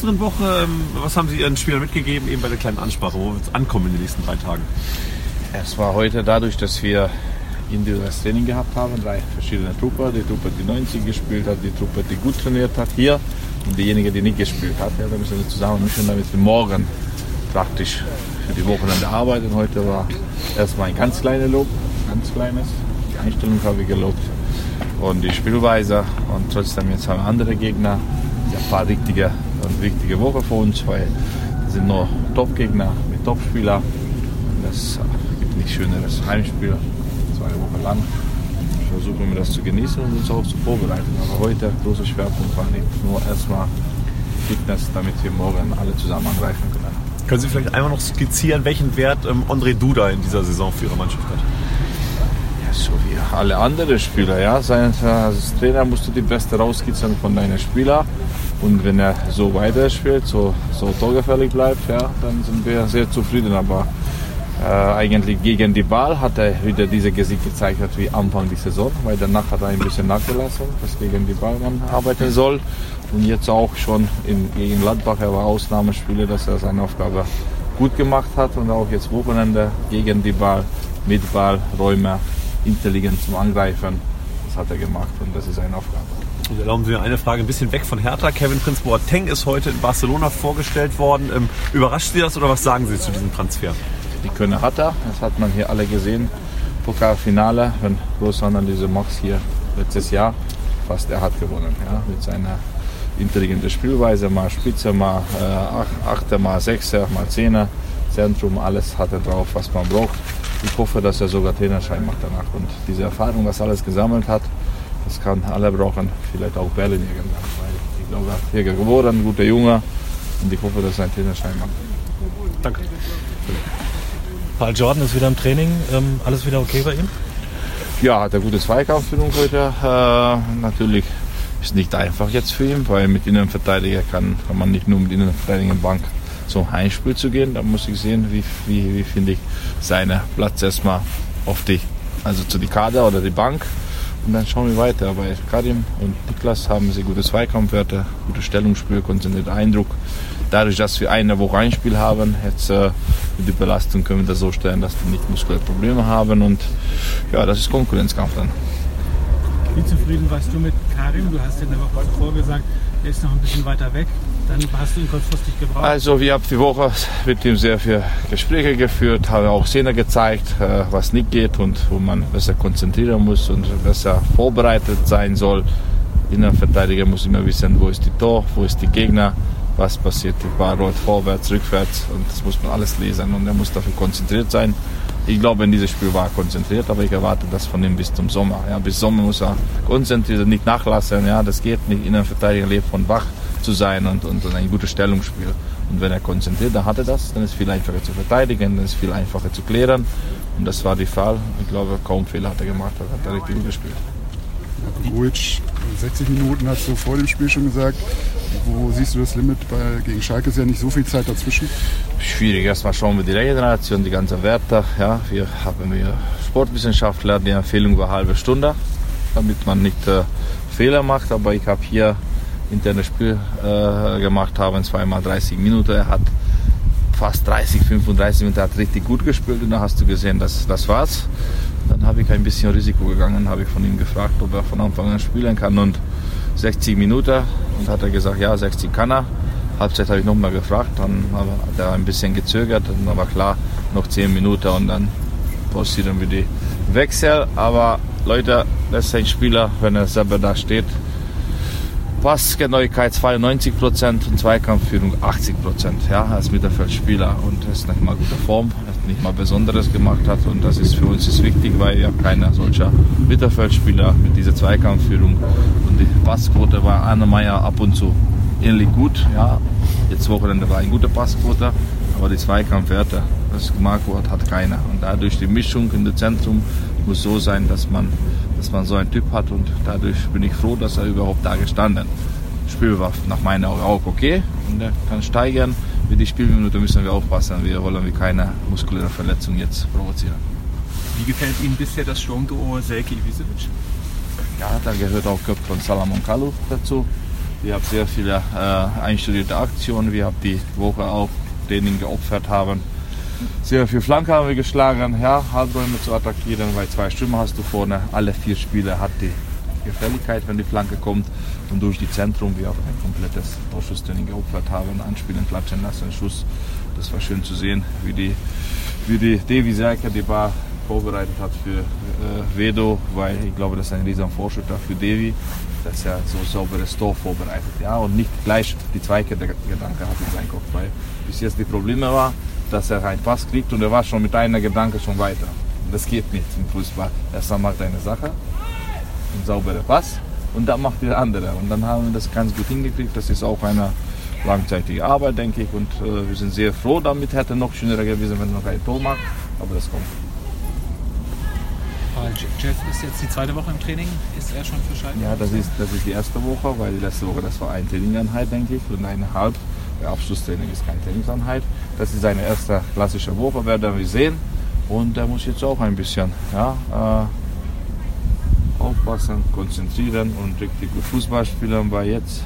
kürzeren Woche. Ähm, was haben Sie Ihren Spielern mitgegeben, eben bei der kleinen Ansprache? Wo wird es ankommen in den nächsten drei Tagen? Es war heute dadurch, dass wir individuelles Training gehabt haben, drei verschiedene Truppe. Die Truppe, die 90 gespielt hat, die Truppe, die gut trainiert hat hier und diejenige, die nicht gespielt hat. Ja, wir müssen wir zusammen mischen, damit wir morgen praktisch für die Wochenende arbeiten. Heute war erstmal ein ganz kleines Lob, ganz kleines. Die Einstellung habe ich gelobt und die Spielweise und trotzdem jetzt haben wir andere Gegner. Ja, ein paar richtige und wichtige Woche für uns, weil das sind nur Top-Gegner mit Top-Spielern. Das gibt nicht schöneres Heimspiel zwei Wochen lang. Versuchen wir das zu genießen und uns auch zu vorbereiten. Aber heute großer Schwerpunkt war nicht nur erstmal Fitness, damit wir morgen alle zusammen angreifen können. Können Sie vielleicht einmal noch skizzieren, welchen Wert ähm, André Duda in dieser Saison für Ihre Mannschaft hat? So wie alle anderen Spieler. Ja. Als Trainer musst du die Beste rauskitzeln von deinen Spielern. Und wenn er so weiterspielt, so, so torgefällig bleibt, ja, dann sind wir sehr zufrieden. Aber äh, eigentlich gegen die Ball hat er wieder diese Gesicht gezeigt wie Anfang der Saison, weil danach hat er ein bisschen nachgelassen, dass gegen die Ball man arbeiten soll. Und jetzt auch schon in, gegen Gladbach, er war Ausnahmespieler, dass er seine Aufgabe gut gemacht hat und auch jetzt Wochenende gegen die Ball, mit Ball, Räume, intelligent zum Angreifen. Das hat er gemacht und das ist seine Aufgabe. Und erlauben Sie mir eine Frage ein bisschen weg von Hertha. Kevin Prince Boateng ist heute in Barcelona vorgestellt worden. Ähm, überrascht Sie das oder was sagen Sie zu diesem Transfer? die Könne hat er. Das hat man hier alle gesehen. Pokalfinale, wenn Großhandel diese Max hier letztes Jahr fast er hat gewonnen. Ja, mit seiner intelligenten Spielweise, mal Spitze, mal äh, Achter, mal Sechser, mal Zehner, Zentrum, alles hat er drauf, was man braucht. Ich hoffe, dass er sogar Trainerschein macht danach. Und diese Erfahrung, was er alles gesammelt hat, das kann alle brauchen, vielleicht auch Berlin irgendwann. Weil ich glaube, er hier geboren, guter Junge und ich hoffe, dass er einen Trainerschein macht. Danke. Paul Jordan ist wieder im Training. Ähm, alles wieder okay bei ihm? Ja, hat eine gute Zweikampfführung heute. Äh, natürlich ist nicht einfach jetzt für ihn, weil mit Innenverteidiger kann, kann man nicht nur mit Innenverteidiger Bank zum Heimspiel zu gehen. Da muss ich sehen, wie, wie, wie finde ich seinen Platz erstmal auf die, also zu die Kader oder die Bank. Und dann schauen wir weiter. Bei Karim und Niklas haben sie gute Zweikampfwerte, gute Stellungsspiel, konzentrierter Eindruck. Dadurch, dass wir eine Woche ein Spiel haben, jetzt äh, mit der Belastung können wir das so stellen, dass die nicht muskuläre Probleme haben. Und ja, das ist Konkurrenzkampf dann. Wie zufrieden warst du mit Karim? Du hast ja eine Woche zuvor gesagt, er ist noch ein bisschen weiter weg. Dann hast du ihn kurzfristig gebraucht. Also wir haben die Woche mit ihm sehr viele Gespräche geführt, haben auch Szenen gezeigt, äh, was nicht geht und wo man besser konzentrieren muss und besser vorbereitet sein soll. Innenverteidiger muss immer wissen, wo ist die Tor, wo ist die Gegner, was passiert. Die Ball rollt vorwärts, rückwärts und das muss man alles lesen und er muss dafür konzentriert sein. Ich glaube, in dieses Spiel war er konzentriert, aber ich erwarte das von ihm bis zum Sommer. Ja, bis Sommer muss er konzentriert, nicht nachlassen. Ja, das geht nicht. Innenverteidiger lebt von wach zu sein und, und, und ein gutes Stellungsspiel. Und wenn er konzentriert, dann hat er das, dann ist es viel einfacher zu verteidigen, dann ist es viel einfacher zu klären. Und das war der Fall. Ich glaube, kaum Fehler hat er gemacht, hat er richtig gut gespielt. Grujic, 60 Minuten hast du vor dem Spiel schon gesagt. Wo siehst du das Limit? Bei, gegen Schalke ist ja nicht so viel Zeit dazwischen. Schwierig. Erstmal schauen wir die Regeneration, die ganzen Werte. Ja, wir haben wir Sportwissenschaftler, die Empfehlung war halbe Stunde, damit man nicht äh, Fehler macht. Aber ich habe hier internes Spiel äh, gemacht, haben zweimal 30 Minuten. Er hat fast 30, 35 Minuten hat richtig gut gespielt und dann hast du gesehen, dass das war's. Dann habe ich ein bisschen Risiko gegangen, habe ich von ihm gefragt, ob er von Anfang an spielen kann und 60 Minuten und hat er gesagt, ja, 60 kann er. Halbzeit habe ich nochmal gefragt, dann hat er ein bisschen gezögert dann war klar, noch 10 Minuten und dann passieren wir die Wechsel. Aber Leute, das ist ein Spieler, wenn er selber da steht, Passgenauigkeit 92 Prozent und Zweikampfführung 80 Prozent. Ja, als Mittelfeldspieler und das ist nicht mal gute Form, nicht mal Besonderes gemacht hat und das ist für uns ist wichtig, weil ja keiner solcher Mittelfeldspieler mit dieser Zweikampfführung und die Passquote war Anna Meyer ab und zu ähnlich gut. Ja, jetzt Wochenende war eine gute Passquote, aber die Zweikampfwerte, das Marco hat, hat keiner und dadurch die Mischung in dem Zentrum muss so sein, dass man dass man so einen Typ hat und dadurch bin ich froh, dass er überhaupt da gestanden. Spiel war nach meiner Augen auch okay und er kann steigern. Mit die Spielminute müssen wir aufpassen. Wir wollen wir keine muskuläre Verletzung jetzt provozieren. Wie gefällt Ihnen bisher das Sturmduo Selke Ibisevic? Ja, da gehört auch Köpf von Salamon Kalu dazu. Wir haben sehr viele äh, einstudierte Aktionen. Wir haben die Woche auch Training geopfert haben. Sehr viel Flanke haben wir geschlagen, ja, Halbräume zu attackieren, weil zwei Stürmer hast du vorne. Alle vier Spieler hat die Gefälligkeit, wenn die Flanke kommt. Und durch die Zentrum wir auch ein komplettes Torschusstraining geopfert haben, anspielen, klatschen lassen, Schuss. Das war schön zu sehen, wie die, wie die Davy Serker die Bar vorbereitet hat für äh, Vedo, weil ich glaube, das ist ein riesen Fortschritt für Devi, dass er so sauberes Tor vorbereitet. Ja, und nicht gleich die zweite Gedanke hat in seinem Kopf, weil bis jetzt die Probleme war, dass er einen Pass kriegt und er war schon mit einer Gedanke schon weiter. Das geht nicht im Fußball. Erst einmal macht er eine Sache, ein sauberer Pass und dann macht der andere. Und dann haben wir das ganz gut hingekriegt. Das ist auch eine langzeitige Arbeit, denke ich. Und äh, wir sind sehr froh damit. Hätte noch schöner gewesen, wenn er noch ein Tor macht. Aber das kommt. Jeff ist jetzt die zweite Woche im Training. Ist er schon für Schalke? Ja, das ist, das ist die erste Woche, weil die letzte Woche das war eine Trainingeinheit, denke ich, und eineinhalb. Der Abschlusstraining ist keine Trainingseinheit. Das ist seine erste klassische Woche, werden wir sehen. Und er muss jetzt auch ein bisschen ja, äh, aufpassen, konzentrieren und richtig gut Fußball spielen, weil jetzt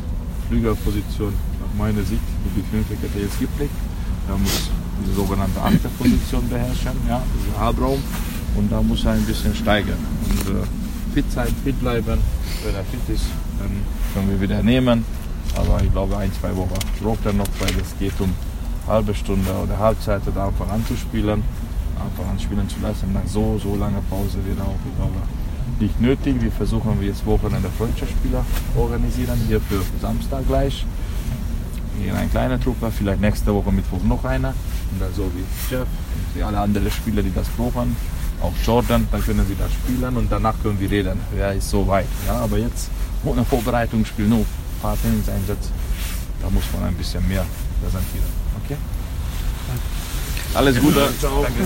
Flügelposition nach meiner Sicht, die fünfte hätte jetzt geprägt. Er muss die sogenannte achte Position beherrschen, ja, diesen Halbraum und da muss er ein bisschen steigern. Und äh, fit sein, fit bleiben. Wenn er fit ist, dann können wir wieder nehmen. Aber ich glaube, ein, zwei Wochen braucht er noch, weil es geht um halbe Stunde oder Halbzeit oder Anfang an zu spielen. Anfang an spielen zu lassen. Nach so, so langer Pause wird auch, ich glaube, nicht nötig. Wir versuchen jetzt Wochenende Freundschaftsspieler organisieren, hier für Samstag gleich. Hier eine kleine Truppe, vielleicht nächste Woche Mittwoch noch einer. Und dann so wie und wie alle anderen Spieler, die das brauchen auch Jordan, dann können sie da spielen und danach können wir reden, wer ist so weit. Ja, aber jetzt ohne Vorbereitungsspiel, nur ein paar Trainingseinsätze, da muss man ein bisschen mehr präsentieren. Okay? Alles Gute. Ciao. Danke.